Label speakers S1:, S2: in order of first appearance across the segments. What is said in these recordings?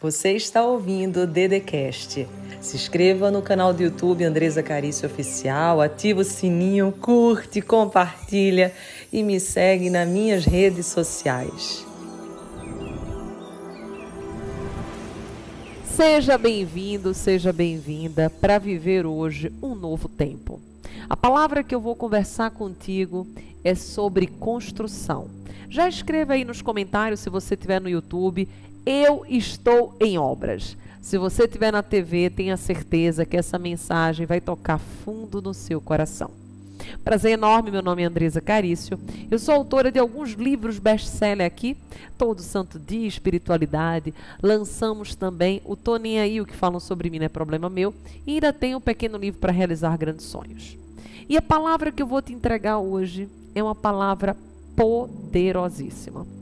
S1: Você está ouvindo o Dedecast. Se inscreva no canal do YouTube Andresa Carício Oficial, ativa o sininho, curte, compartilha e me segue nas minhas redes sociais.
S2: Seja bem-vindo, seja bem-vinda para viver hoje um novo tempo. A palavra que eu vou conversar contigo é sobre construção. Já escreva aí nos comentários se você estiver no YouTube eu estou em obras. Se você estiver na TV, tenha certeza que essa mensagem vai tocar fundo no seu coração. Prazer enorme, meu nome é Andresa Carício. Eu sou autora de alguns livros best-seller aqui, Todo Santo Dia, Espiritualidade. Lançamos também o Tô Aí, o que falam sobre mim não é problema meu. E ainda tenho um pequeno livro para realizar grandes sonhos. E a palavra que eu vou te entregar hoje é uma palavra poderosíssima.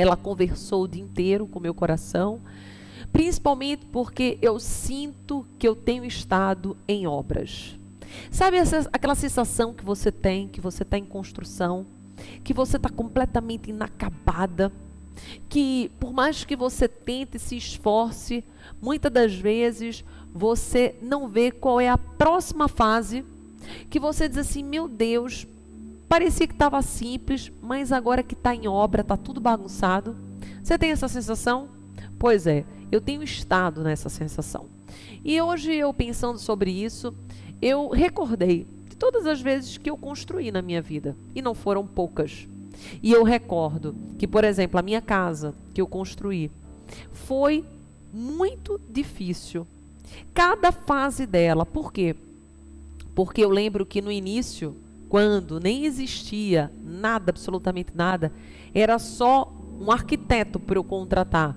S2: Ela conversou o dia inteiro com meu coração, principalmente porque eu sinto que eu tenho estado em obras. Sabe essa, aquela sensação que você tem, que você está em construção, que você está completamente inacabada, que por mais que você tente se esforce, muitas das vezes você não vê qual é a próxima fase, que você diz assim: meu Deus, Parecia que estava simples, mas agora que está em obra, está tudo bagunçado. Você tem essa sensação? Pois é, eu tenho estado nessa sensação. E hoje eu pensando sobre isso, eu recordei de todas as vezes que eu construí na minha vida, e não foram poucas. E eu recordo que, por exemplo, a minha casa que eu construí foi muito difícil. Cada fase dela, por quê? Porque eu lembro que no início quando nem existia nada, absolutamente nada, era só um arquiteto para eu contratar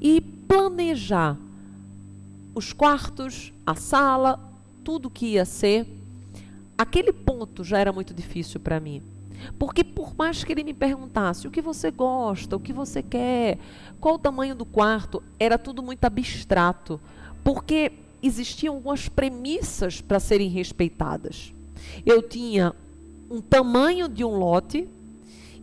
S2: e planejar os quartos, a sala, tudo que ia ser. Aquele ponto já era muito difícil para mim. Porque por mais que ele me perguntasse o que você gosta, o que você quer, qual o tamanho do quarto, era tudo muito abstrato, porque existiam algumas premissas para serem respeitadas. Eu tinha um tamanho de um lote,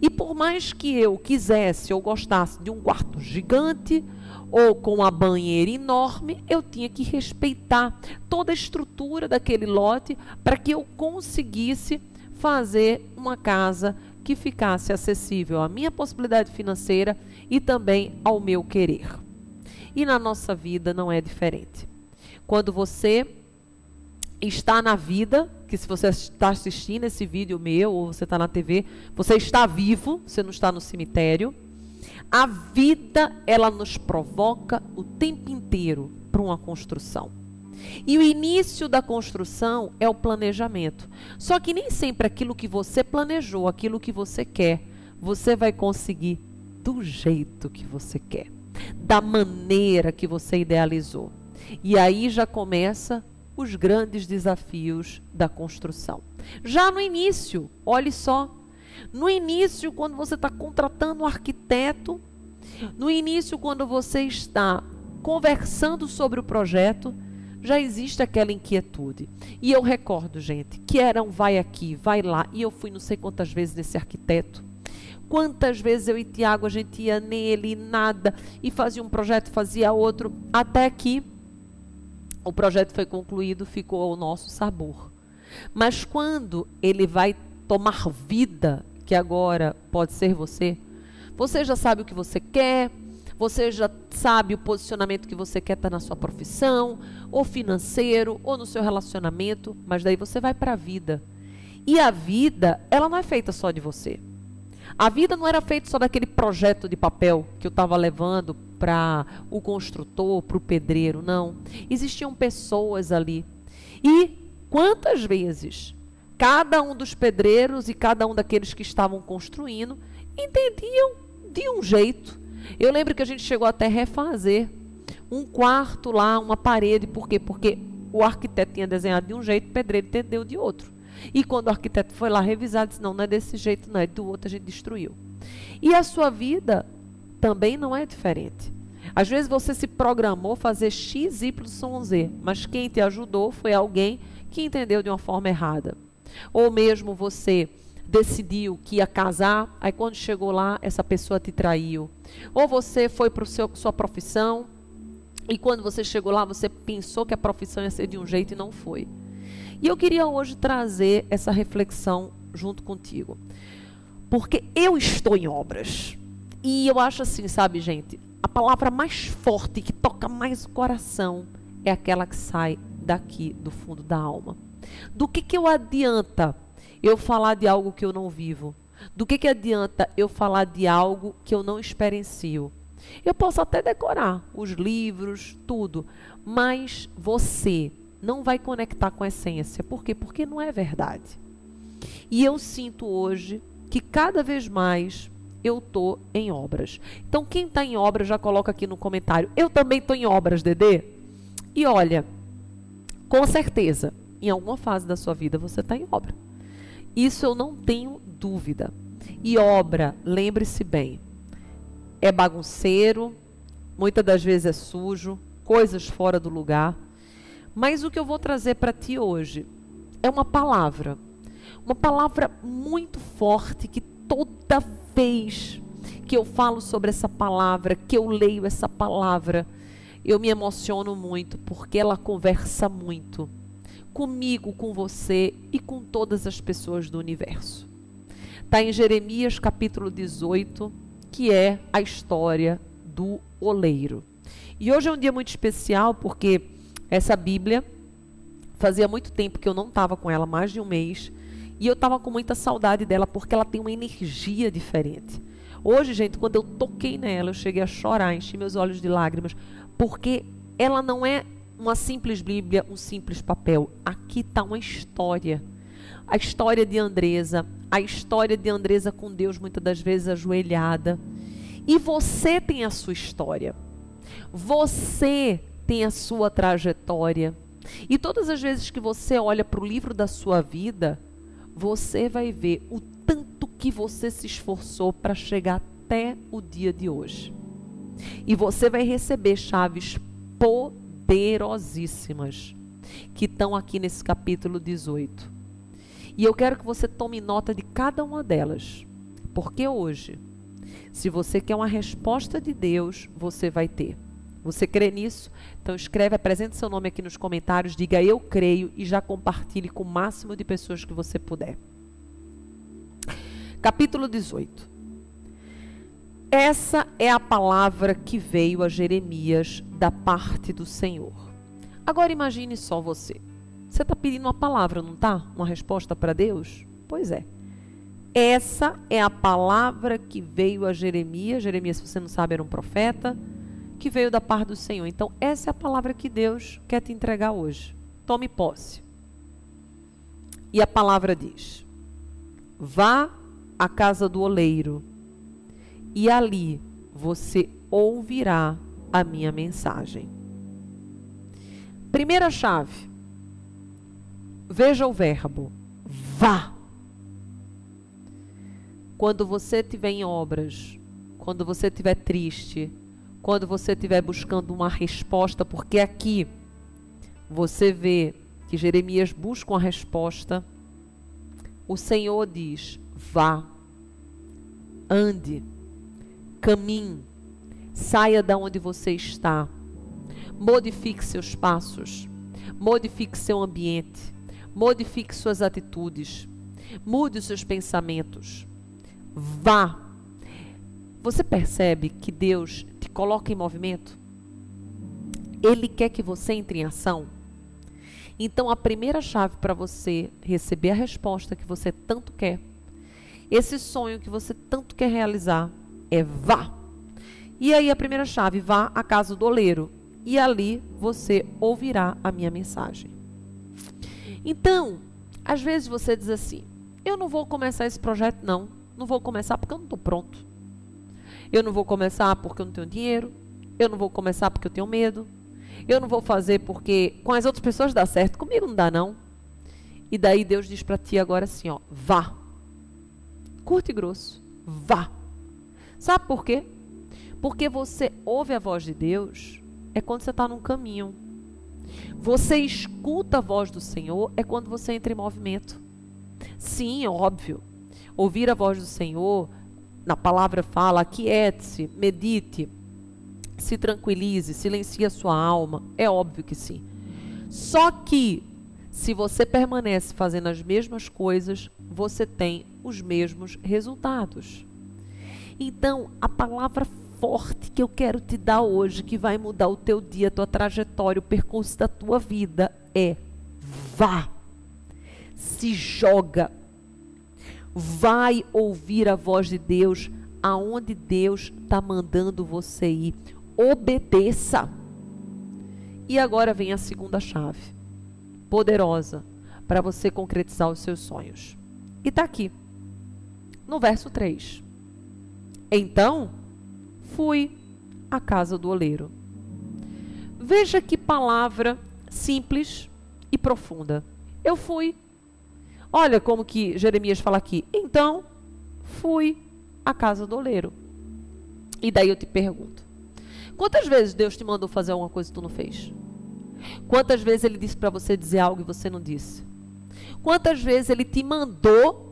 S2: e por mais que eu quisesse ou gostasse de um quarto gigante ou com uma banheira enorme, eu tinha que respeitar toda a estrutura daquele lote para que eu conseguisse fazer uma casa que ficasse acessível à minha possibilidade financeira e também ao meu querer. E na nossa vida não é diferente. Quando você está na vida, que se você está assistindo esse vídeo meu ou você está na TV, você está vivo, você não está no cemitério. A vida, ela nos provoca o tempo inteiro para uma construção. E o início da construção é o planejamento. Só que nem sempre aquilo que você planejou, aquilo que você quer, você vai conseguir do jeito que você quer, da maneira que você idealizou. E aí já começa os grandes desafios da construção. Já no início, olhe só, no início, quando você está contratando um arquiteto, no início, quando você está conversando sobre o projeto, já existe aquela inquietude. E eu recordo, gente, que era um vai aqui, vai lá, e eu fui não sei quantas vezes nesse arquiteto. Quantas vezes eu e Tiago a gente ia nele, nada, e fazia um projeto, fazia outro, até que o projeto foi concluído, ficou ao nosso sabor. Mas quando ele vai tomar vida, que agora pode ser você, você já sabe o que você quer, você já sabe o posicionamento que você quer estar na sua profissão, ou financeiro, ou no seu relacionamento, mas daí você vai para a vida. E a vida, ela não é feita só de você. A vida não era feita só daquele projeto de papel que eu estava levando para o construtor, para o pedreiro, não. Existiam pessoas ali. E quantas vezes cada um dos pedreiros e cada um daqueles que estavam construindo entendiam de um jeito. Eu lembro que a gente chegou até refazer um quarto lá, uma parede, por quê? Porque o arquiteto tinha desenhado de um jeito, o pedreiro entendeu de outro. E quando o arquiteto foi lá revisar, disse: não, não é desse jeito, não, é do outro, a gente destruiu. E a sua vida também não é diferente. Às vezes você se programou fazer X, Y, Z, mas quem te ajudou foi alguém que entendeu de uma forma errada. Ou mesmo você decidiu que ia casar, aí quando chegou lá, essa pessoa te traiu. Ou você foi para sua profissão E quando você chegou lá, você pensou que a profissão ia ser de um jeito e não foi. E eu queria hoje trazer essa reflexão junto contigo. Porque eu estou em obras. E eu acho assim, sabe, gente? A palavra mais forte, que toca mais o coração, é aquela que sai daqui, do fundo da alma. Do que, que eu adianta eu falar de algo que eu não vivo? Do que, que adianta eu falar de algo que eu não experiencio? Eu posso até decorar os livros, tudo, mas você não vai conectar com a essência. Por quê? Porque não é verdade. E eu sinto hoje que cada vez mais eu tô em obras. Então quem está em obras já coloca aqui no comentário. Eu também estou em obras, Dedê. E olha, com certeza, em alguma fase da sua vida você está em obra. Isso eu não tenho dúvida. E obra, lembre-se bem, é bagunceiro, muitas das vezes é sujo, coisas fora do lugar. Mas o que eu vou trazer para ti hoje é uma palavra, uma palavra muito forte que toda vez que eu falo sobre essa palavra, que eu leio essa palavra, eu me emociono muito porque ela conversa muito comigo, com você e com todas as pessoas do universo. Está em Jeremias capítulo 18, que é a história do oleiro. E hoje é um dia muito especial porque essa Bíblia fazia muito tempo que eu não estava com ela, mais de um mês, e eu estava com muita saudade dela porque ela tem uma energia diferente. Hoje, gente, quando eu toquei nela, eu cheguei a chorar, enchi meus olhos de lágrimas, porque ela não é uma simples Bíblia, um simples papel. Aqui está uma história. A história de Andresa, a história de Andresa com Deus, muitas das vezes ajoelhada. E você tem a sua história. Você tem a sua trajetória. E todas as vezes que você olha para o livro da sua vida, você vai ver o tanto que você se esforçou para chegar até o dia de hoje. E você vai receber chaves poderosíssimas que estão aqui nesse capítulo 18. E eu quero que você tome nota de cada uma delas. Porque hoje, se você quer uma resposta de Deus, você vai ter. Você crê nisso? Então escreve, apresente seu nome aqui nos comentários, diga eu creio e já compartilhe com o máximo de pessoas que você puder. Capítulo 18. Essa é a palavra que veio a Jeremias da parte do Senhor. Agora imagine só você. Você está pedindo uma palavra, não está? Uma resposta para Deus? Pois é. Essa é a palavra que veio a Jeremias. Jeremias, se você não sabe, era um profeta que veio da parte do Senhor. Então, essa é a palavra que Deus quer te entregar hoje. Tome posse. E a palavra diz: Vá à casa do oleiro, e ali você ouvirá a minha mensagem. Primeira chave. Veja o verbo vá. Quando você estiver em obras, quando você estiver triste, quando você estiver buscando uma resposta, porque aqui você vê que Jeremias busca uma resposta, o Senhor diz: vá, ande, caminhe, saia da onde você está, modifique seus passos, modifique seu ambiente, modifique suas atitudes, mude seus pensamentos, vá. Você percebe que Deus coloca em movimento. Ele quer que você entre em ação. Então, a primeira chave para você receber a resposta que você tanto quer, esse sonho que você tanto quer realizar, é vá. E aí, a primeira chave, vá à casa do oleiro. E ali você ouvirá a minha mensagem. Então, às vezes você diz assim: eu não vou começar esse projeto, não. Não vou começar porque eu não estou pronto. Eu não vou começar porque eu não tenho dinheiro. Eu não vou começar porque eu tenho medo. Eu não vou fazer porque com as outras pessoas dá certo, comigo não dá não. E daí Deus diz para ti agora assim, ó, vá. Curto e grosso, vá. Sabe por quê? Porque você ouve a voz de Deus é quando você está num caminho. Você escuta a voz do Senhor é quando você entra em movimento. Sim, óbvio. Ouvir a voz do Senhor na palavra fala, aquiete-se, medite, se tranquilize, silencie a sua alma. É óbvio que sim. Só que, se você permanece fazendo as mesmas coisas, você tem os mesmos resultados. Então, a palavra forte que eu quero te dar hoje, que vai mudar o teu dia, a tua trajetória, o percurso da tua vida, é vá. Se joga. Vai ouvir a voz de Deus aonde Deus está mandando você ir. Obedeça. E agora vem a segunda chave, poderosa, para você concretizar os seus sonhos. E está aqui, no verso 3. Então, fui à casa do oleiro. Veja que palavra simples e profunda. Eu fui. Olha como que Jeremias fala aqui. Então, fui à casa do oleiro. E daí eu te pergunto: quantas vezes Deus te mandou fazer alguma coisa que tu não fez? Quantas vezes ele disse para você dizer algo e você não disse? Quantas vezes ele te mandou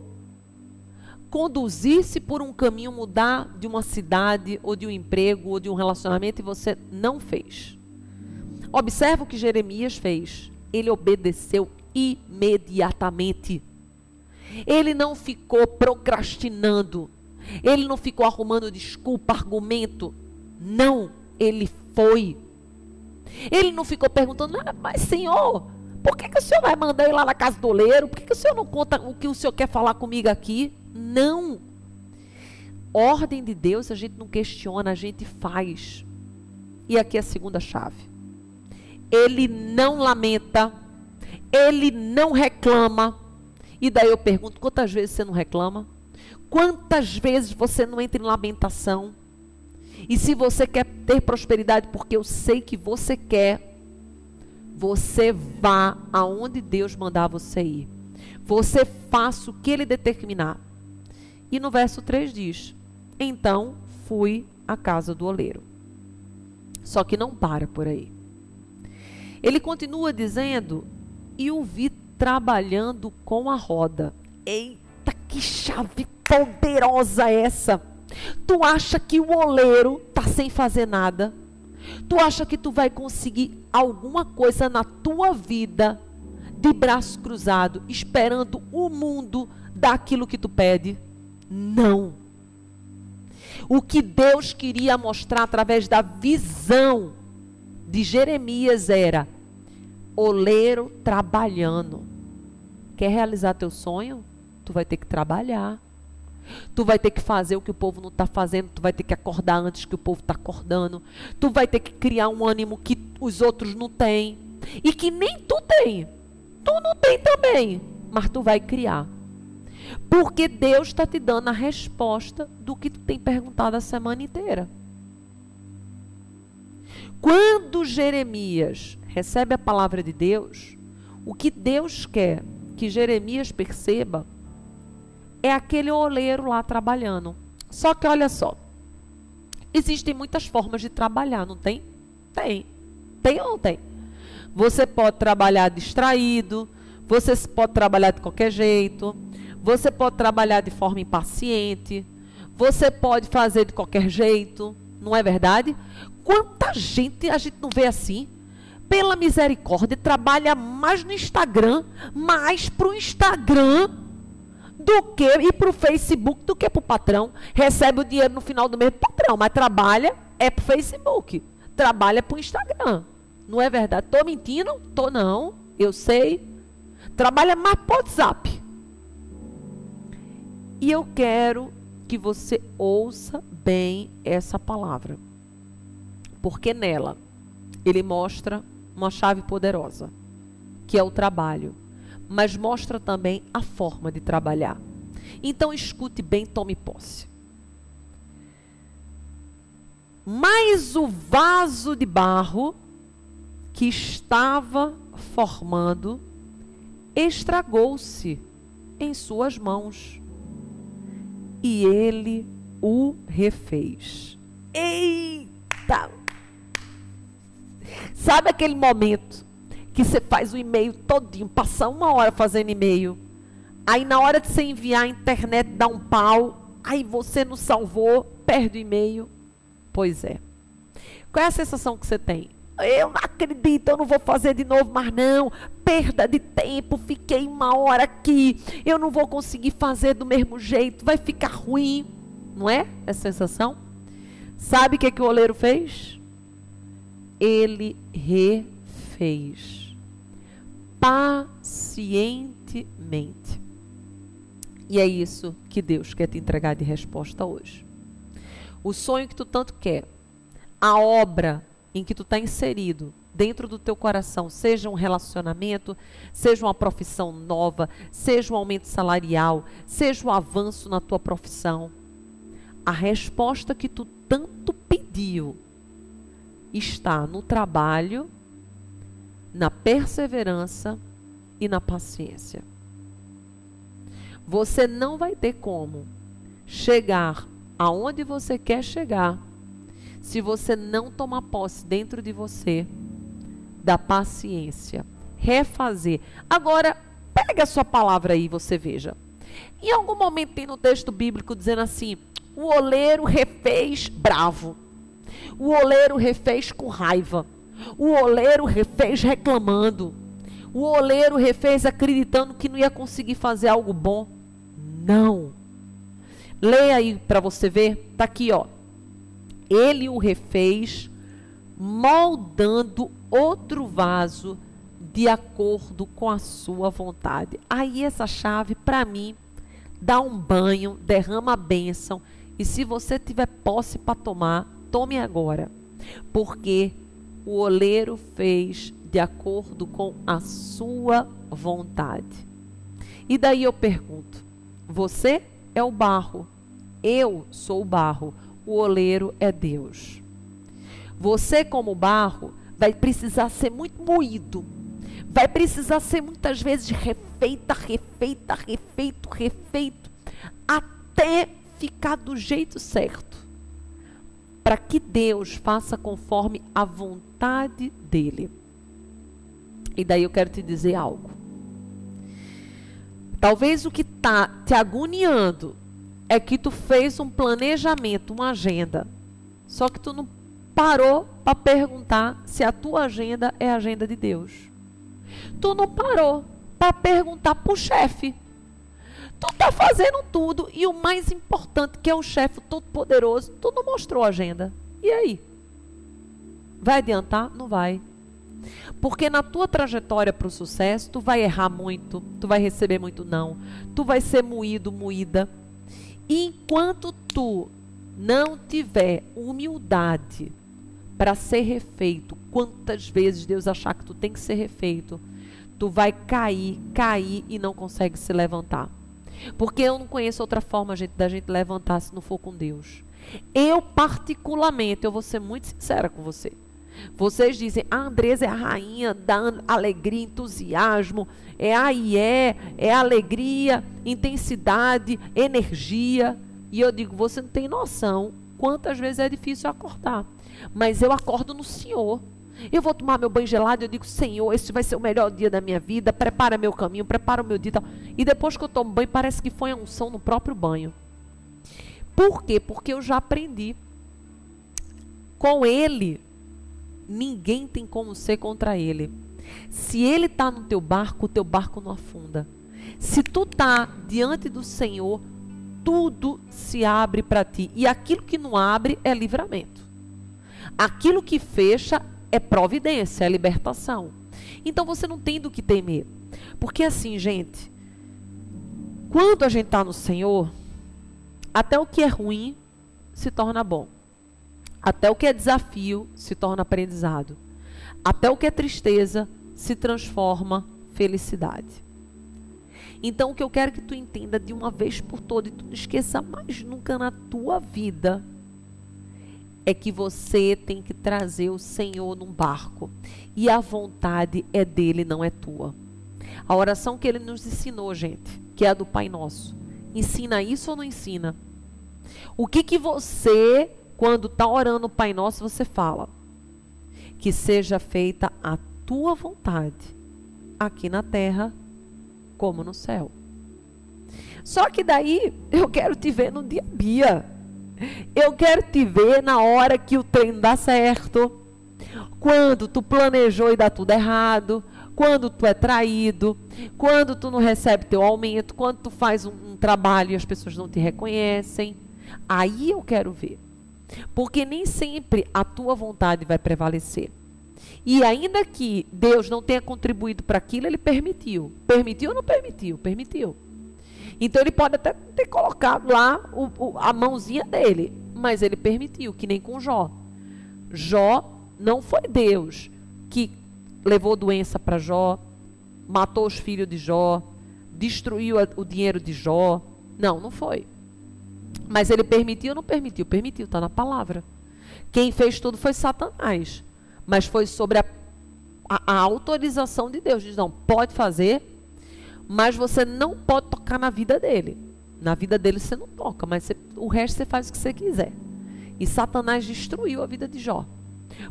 S2: conduzir-se por um caminho, mudar de uma cidade, ou de um emprego, ou de um relacionamento, e você não fez. Observa o que Jeremias fez. Ele obedeceu imediatamente. Ele não ficou procrastinando. Ele não ficou arrumando desculpa, argumento. Não, ele foi. Ele não ficou perguntando, ah, mas Senhor, por que, que o Senhor vai mandar ir lá na casa do oleiro? Por que, que o Senhor não conta o que o Senhor quer falar comigo aqui? Não. Ordem de Deus a gente não questiona, a gente faz. E aqui é a segunda chave. Ele não lamenta, ele não reclama. E daí eu pergunto: quantas vezes você não reclama? Quantas vezes você não entra em lamentação? E se você quer ter prosperidade, porque eu sei que você quer, você vá aonde Deus mandar você ir. Você faça o que ele determinar. E no verso 3 diz: Então fui à casa do oleiro. Só que não para por aí. Ele continua dizendo: E o vi trabalhando com a roda. Eita, que chave poderosa essa! Tu acha que o oleiro tá sem fazer nada? Tu acha que tu vai conseguir alguma coisa na tua vida de braço cruzado, esperando o mundo dar aquilo que tu pede? Não. O que Deus queria mostrar através da visão de Jeremias era oleiro trabalhando. Quer realizar teu sonho? Tu vai ter que trabalhar. Tu vai ter que fazer o que o povo não está fazendo, tu vai ter que acordar antes que o povo está acordando. Tu vai ter que criar um ânimo que os outros não têm. E que nem tu tem. Tu não tem também. Mas tu vai criar. Porque Deus está te dando a resposta do que tu tem perguntado a semana inteira. Quando Jeremias recebe a palavra de Deus, o que Deus quer que Jeremias perceba é aquele oleiro lá trabalhando. Só que olha só, existem muitas formas de trabalhar, não tem? Tem. Tem ou não tem? Você pode trabalhar distraído, você pode trabalhar de qualquer jeito, você pode trabalhar de forma impaciente. Você pode fazer de qualquer jeito. Não é verdade? Quanta gente a gente não vê assim? Pela misericórdia, trabalha mais no Instagram, mais para o Instagram do que e para o Facebook do que para o patrão. Recebe o dinheiro no final do mês do patrão, mas trabalha é para o Facebook. Trabalha para o Instagram. Não é verdade? Estou mentindo? Tô não. Eu sei. Trabalha mais para o WhatsApp. E eu quero que você ouça bem essa palavra. Porque nela ele mostra uma chave poderosa, que é o trabalho, mas mostra também a forma de trabalhar. Então escute bem, tome posse. Mas o vaso de barro que estava formando estragou-se em suas mãos e ele o refez. Eita! Sabe aquele momento que você faz o e-mail todinho, passa uma hora fazendo e-mail, aí na hora de você enviar a internet dá um pau, aí você não salvou, perde o e-mail? Pois é. Qual é a sensação que você tem? Eu não acredito, eu não vou fazer de novo, mas não. Perda de tempo, fiquei uma hora aqui. Eu não vou conseguir fazer do mesmo jeito, vai ficar ruim. Não é essa sensação? Sabe o que, é que o oleiro fez? Ele refez. Pacientemente. E é isso que Deus quer te entregar de resposta hoje. O sonho que tu tanto quer, a obra em que tu está inserido dentro do teu coração, seja um relacionamento, seja uma profissão nova, seja um aumento salarial, seja um avanço na tua profissão, a resposta que tu tanto pediu está no trabalho, na perseverança e na paciência. Você não vai ter como chegar aonde você quer chegar se você não tomar posse dentro de você da paciência, refazer. Agora, pega a sua palavra aí, você veja. Em algum momento tem no texto bíblico dizendo assim: o oleiro refez bravo, o oleiro refez com raiva, o oleiro refez reclamando, o oleiro refez acreditando que não ia conseguir fazer algo bom. Não. Leia aí para você ver, tá aqui, ó ele o refez, moldando outro vaso de acordo com a sua vontade. Aí essa chave, para mim, dá um banho, derrama a bênção. E se você tiver posse para tomar, tome agora. Porque o oleiro fez de acordo com a sua vontade. E daí eu pergunto: você é o barro, eu sou o barro o oleiro é Deus. Você, como barro, vai precisar ser muito moído. Vai precisar ser muitas vezes refeita, refeita, refeito, refeito, até ficar do jeito certo. Para que Deus faça conforme a vontade dele. E daí eu quero te dizer algo. Talvez o que está te agoniando é que tu fez um planejamento, uma agenda. Só que tu não parou para perguntar se a tua agenda é a agenda de Deus. Tu não parou para perguntar para o chefe. Tu está fazendo tudo e o mais importante, que é o chefe todo-poderoso, tu não mostrou a agenda. E aí? Vai adiantar? Não vai. Porque na tua trajetória para o sucesso, tu vai errar muito, tu vai receber muito não, tu vai ser moído, moída enquanto tu não tiver humildade para ser refeito, quantas vezes Deus achar que tu tem que ser refeito, tu vai cair, cair e não consegue se levantar. Porque eu não conheço outra forma gente, da gente levantar se não for com Deus. Eu, particularmente, eu vou ser muito sincera com você. Vocês dizem, a Andresa é a rainha da alegria, entusiasmo, é a é, é alegria, intensidade, energia. E eu digo, você não tem noção quantas vezes é difícil acordar. Mas eu acordo no Senhor. Eu vou tomar meu banho gelado, eu digo, Senhor, esse vai ser o melhor dia da minha vida, prepara meu caminho, prepara o meu dia. E depois que eu tomo banho, parece que foi a unção no próprio banho. Por quê? Porque eu já aprendi. Com ele, ninguém tem como ser contra ele. Se ele está no teu barco, o teu barco não afunda. Se tu está diante do Senhor, tudo se abre para ti. E aquilo que não abre é livramento. Aquilo que fecha é providência, é libertação. Então você não tem do que temer. Porque assim, gente, quando a gente está no Senhor, até o que é ruim se torna bom. Até o que é desafio se torna aprendizado. Até o que é tristeza se transforma felicidade. Então, o que eu quero que tu entenda de uma vez por todas e tu não esqueça mais nunca na tua vida é que você tem que trazer o Senhor num barco e a vontade é dele, não é tua. A oração que ele nos ensinou, gente, que é a do Pai Nosso. Ensina isso ou não ensina? O que que você quando está orando o Pai Nosso, você fala: Que seja feita a tua vontade, aqui na terra como no céu. Só que daí eu quero te ver no dia a dia. Eu quero te ver na hora que o treino dá certo. Quando tu planejou e dá tudo errado. Quando tu é traído. Quando tu não recebe teu aumento. Quando tu faz um, um trabalho e as pessoas não te reconhecem. Aí eu quero ver. Porque nem sempre a tua vontade vai prevalecer. E ainda que Deus não tenha contribuído para aquilo, ele permitiu. Permitiu ou não permitiu? Permitiu. Então ele pode até ter colocado lá o, o, a mãozinha dele, mas ele permitiu, que nem com Jó. Jó não foi Deus que levou doença para Jó, matou os filhos de Jó, destruiu a, o dinheiro de Jó. Não, não foi. Mas ele permitiu ou não permitiu? Permitiu, está na palavra. Quem fez tudo foi Satanás. Mas foi sobre a, a, a autorização de Deus. Diz, não, pode fazer, mas você não pode tocar na vida dele. Na vida dele você não toca, mas você, o resto você faz o que você quiser. E Satanás destruiu a vida de Jó.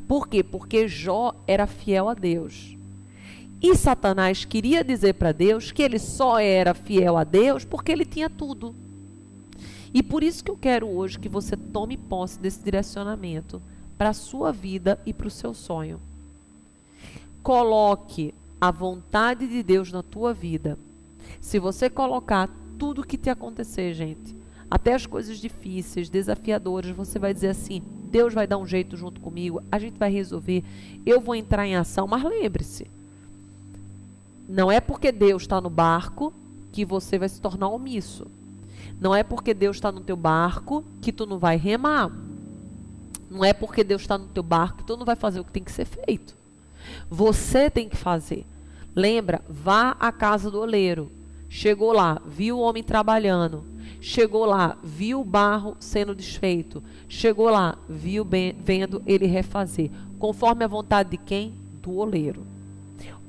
S2: Por quê? Porque Jó era fiel a Deus. E Satanás queria dizer para Deus que ele só era fiel a Deus porque ele tinha tudo. E por isso que eu quero hoje que você tome posse desse direcionamento para a sua vida e para o seu sonho. Coloque a vontade de Deus na tua vida se você colocar tudo que te acontecer, gente, até as coisas difíceis, desafiadoras, você vai dizer assim: Deus vai dar um jeito junto comigo, a gente vai resolver, eu vou entrar em ação. Mas lembre-se, não é porque Deus está no barco que você vai se tornar omisso. Não é porque Deus está no teu barco que tu não vai remar. Não é porque Deus está no teu barco que tu não vai fazer o que tem que ser feito. Você tem que fazer. Lembra, vá à casa do oleiro. Chegou lá, viu o homem trabalhando. Chegou lá, viu o barro sendo desfeito. Chegou lá, viu bem, vendo ele refazer. Conforme a vontade de quem? Do oleiro.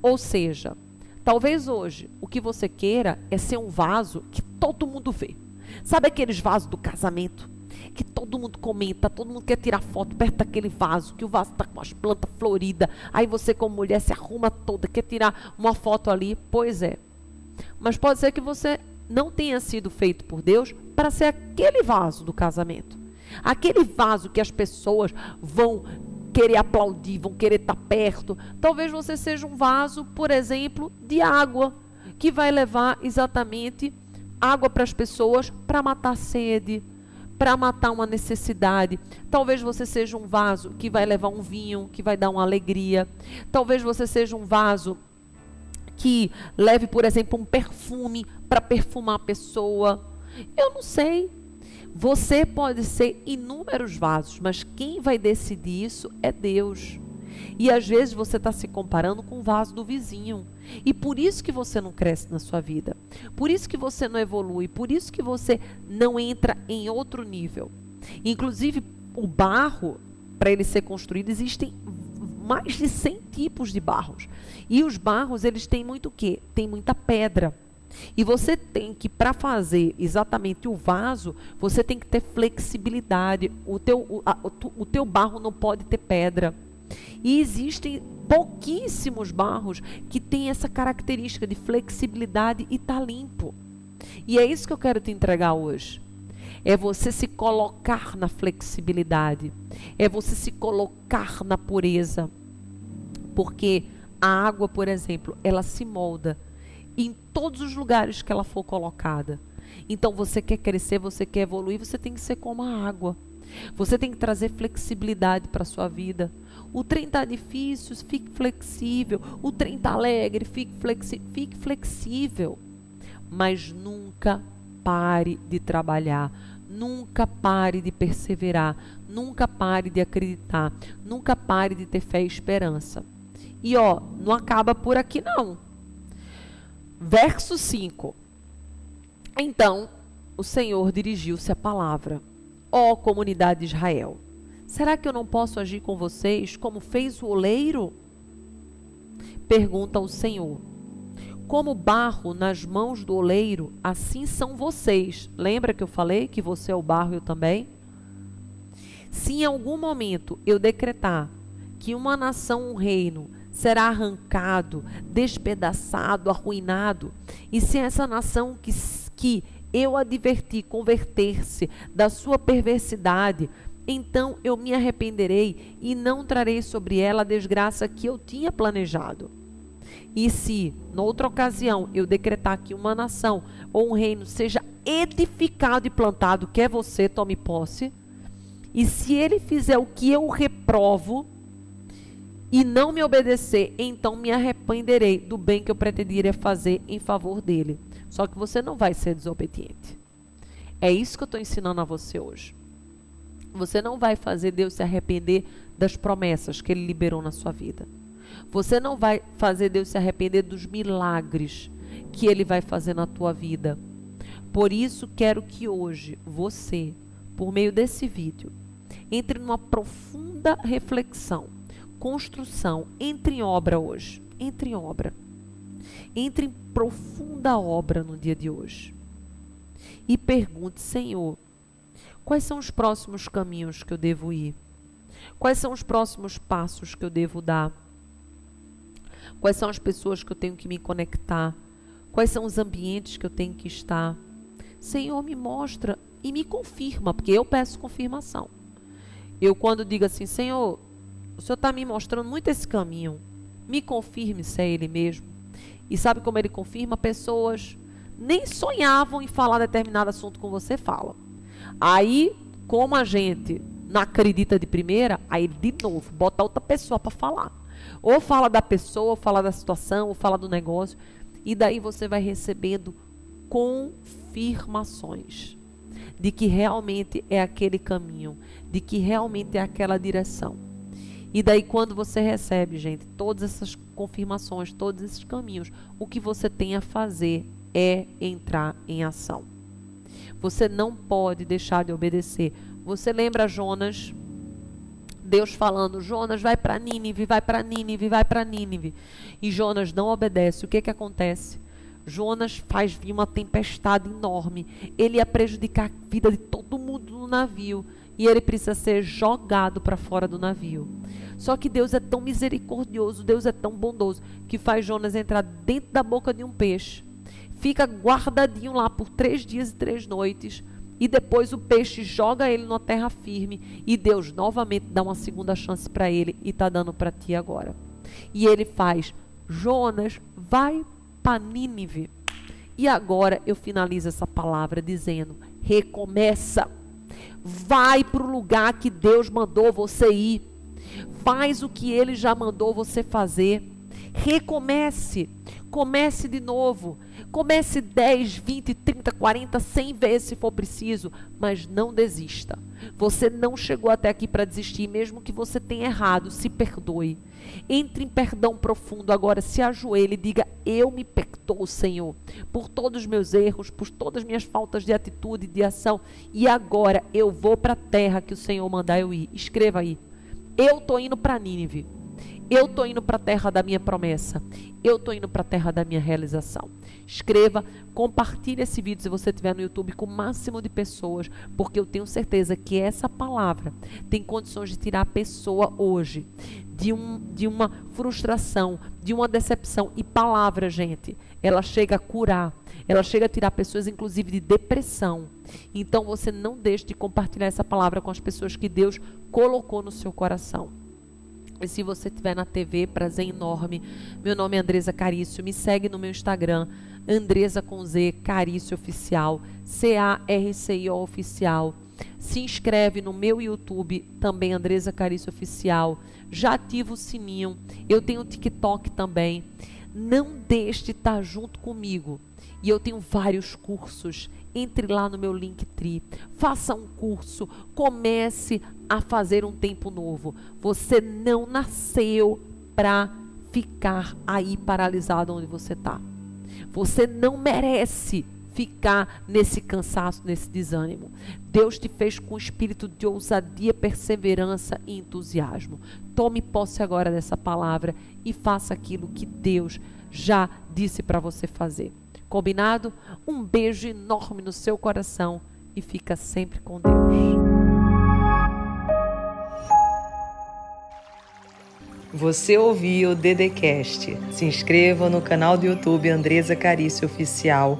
S2: Ou seja, talvez hoje o que você queira é ser um vaso que todo mundo vê. Sabe aqueles vasos do casamento? Que todo mundo comenta, todo mundo quer tirar foto perto daquele vaso, que o vaso está com as plantas floridas. Aí você, como mulher, se arruma toda, quer tirar uma foto ali. Pois é, mas pode ser que você não tenha sido feito por Deus para ser aquele vaso do casamento. Aquele vaso que as pessoas vão querer aplaudir, vão querer estar perto. Talvez você seja um vaso, por exemplo, de água, que vai levar exatamente água para as pessoas para matar sede, para matar uma necessidade. Talvez você seja um vaso que vai levar um vinho, que vai dar uma alegria. Talvez você seja um vaso que leve, por exemplo, um perfume para perfumar a pessoa. Eu não sei. Você pode ser inúmeros vasos, mas quem vai decidir isso é Deus. E às vezes você está se comparando com o vaso do vizinho. E por isso que você não cresce na sua vida. Por isso que você não evolui. Por isso que você não entra em outro nível. Inclusive, o barro, para ele ser construído, existem mais de 100 tipos de barros. E os barros, eles têm muito o quê? Tem muita pedra. E você tem que, para fazer exatamente o vaso, você tem que ter flexibilidade. O teu, o, a, o, teu barro não pode ter pedra. E existem pouquíssimos barros que têm essa característica de flexibilidade e tá limpo. E é isso que eu quero te entregar hoje. É você se colocar na flexibilidade. É você se colocar na pureza. Porque a água, por exemplo, ela se molda em todos os lugares que ela for colocada. Então você quer crescer, você quer evoluir, você tem que ser como a água. Você tem que trazer flexibilidade para a sua vida. O trem está difícil, fique flexível. O trem está alegre, fique, flexi fique flexível. Mas nunca pare de trabalhar. Nunca pare de perseverar. Nunca pare de acreditar. Nunca pare de ter fé e esperança. E ó, não acaba por aqui não. Verso 5. Então o Senhor dirigiu-se à palavra: Ó comunidade de Israel, será que eu não posso agir com vocês como fez o oleiro? Pergunta o Senhor. Como barro nas mãos do oleiro, assim são vocês. Lembra que eu falei que você é o barro eu também? Se em algum momento eu decretar que uma nação, um reino, será arrancado, despedaçado, arruinado. E se essa nação que, que eu adverti converter-se da sua perversidade, então eu me arrependerei e não trarei sobre ela a desgraça que eu tinha planejado. E se, noutra ocasião, eu decretar que uma nação ou um reino seja edificado e plantado, quer você tome posse, e se ele fizer o que eu reprovo e não me obedecer, então me arrependerei do bem que eu pretenderia fazer em favor dele. Só que você não vai ser desobediente. É isso que eu estou ensinando a você hoje. Você não vai fazer Deus se arrepender das promessas que ele liberou na sua vida. Você não vai fazer Deus se arrepender dos milagres que ele vai fazer na tua vida. Por isso quero que hoje você, por meio desse vídeo, entre numa profunda reflexão, construção, entre em obra hoje, entre em obra. Entre em profunda obra no dia de hoje. E pergunte, Senhor, quais são os próximos caminhos que eu devo ir? Quais são os próximos passos que eu devo dar? Quais são as pessoas que eu tenho que me conectar? Quais são os ambientes que eu tenho que estar? Senhor, me mostra e me confirma, porque eu peço confirmação. Eu, quando digo assim, Senhor, o Senhor está me mostrando muito esse caminho, me confirme se é Ele mesmo. E sabe como Ele confirma? Pessoas nem sonhavam em falar determinado assunto com você, falam. Aí, como a gente não acredita de primeira, aí de novo, bota outra pessoa para falar. Ou fala da pessoa, ou fala da situação, ou fala do negócio. E daí você vai recebendo confirmações de que realmente é aquele caminho, de que realmente é aquela direção. E daí, quando você recebe, gente, todas essas confirmações, todos esses caminhos, o que você tem a fazer é entrar em ação. Você não pode deixar de obedecer. Você lembra Jonas? Deus falando, Jonas vai para Nínive, vai para Nínive, vai para Nínive. E Jonas não obedece. O que que acontece? Jonas faz vir uma tempestade enorme. Ele ia prejudicar a vida de todo mundo no navio e ele precisa ser jogado para fora do navio. Só que Deus é tão misericordioso, Deus é tão bondoso que faz Jonas entrar dentro da boca de um peixe. Fica guardadinho lá por três dias e três noites e depois o peixe joga ele na terra firme e Deus novamente dá uma segunda chance para ele e está dando para ti agora. E ele faz, Jonas, vai para Nínive. E agora eu finalizo essa palavra dizendo: recomeça. Vai para o lugar que Deus mandou você ir. Faz o que ele já mandou você fazer. Recomece. Comece de novo. Comece 10, 20, 30, 40, 100 vezes se for preciso, mas não desista. Você não chegou até aqui para desistir, mesmo que você tenha errado, se perdoe. Entre em perdão profundo agora, se ajoelhe e diga: Eu me perdoo, Senhor, por todos os meus erros, por todas as minhas faltas de atitude, de ação, e agora eu vou para a terra que o Senhor mandar eu ir. Escreva aí. Eu estou indo para Nínive. Eu estou indo para a terra da minha promessa. Eu estou indo para a terra da minha realização. Escreva, compartilhe esse vídeo se você estiver no YouTube com o máximo de pessoas, porque eu tenho certeza que essa palavra tem condições de tirar a pessoa hoje de, um, de uma frustração, de uma decepção. E palavra, gente, ela chega a curar, ela chega a tirar pessoas, inclusive, de depressão. Então você não deixe de compartilhar essa palavra com as pessoas que Deus colocou no seu coração. E se você estiver na TV, prazer enorme. Meu nome é Andresa Carício. Me segue no meu Instagram, Andresa com Z, Carício Oficial, C-A-R-C-I-O Oficial. Se inscreve no meu YouTube, também Andresa Carício Oficial. Já ativa o sininho. Eu tenho TikTok também. Não deixe de estar junto comigo. E eu tenho vários cursos entre lá no meu Linktree, faça um curso, comece a fazer um tempo novo. Você não nasceu para ficar aí paralisado onde você está. Você não merece ficar nesse cansaço, nesse desânimo. Deus te fez com espírito de ousadia, perseverança e entusiasmo. Tome posse agora dessa palavra e faça aquilo que Deus já disse para você fazer. Combinado? Um beijo enorme no seu coração e fica sempre com Deus.
S1: Você ouviu o Dedecast. Se inscreva no canal do YouTube Andresa Carício Oficial.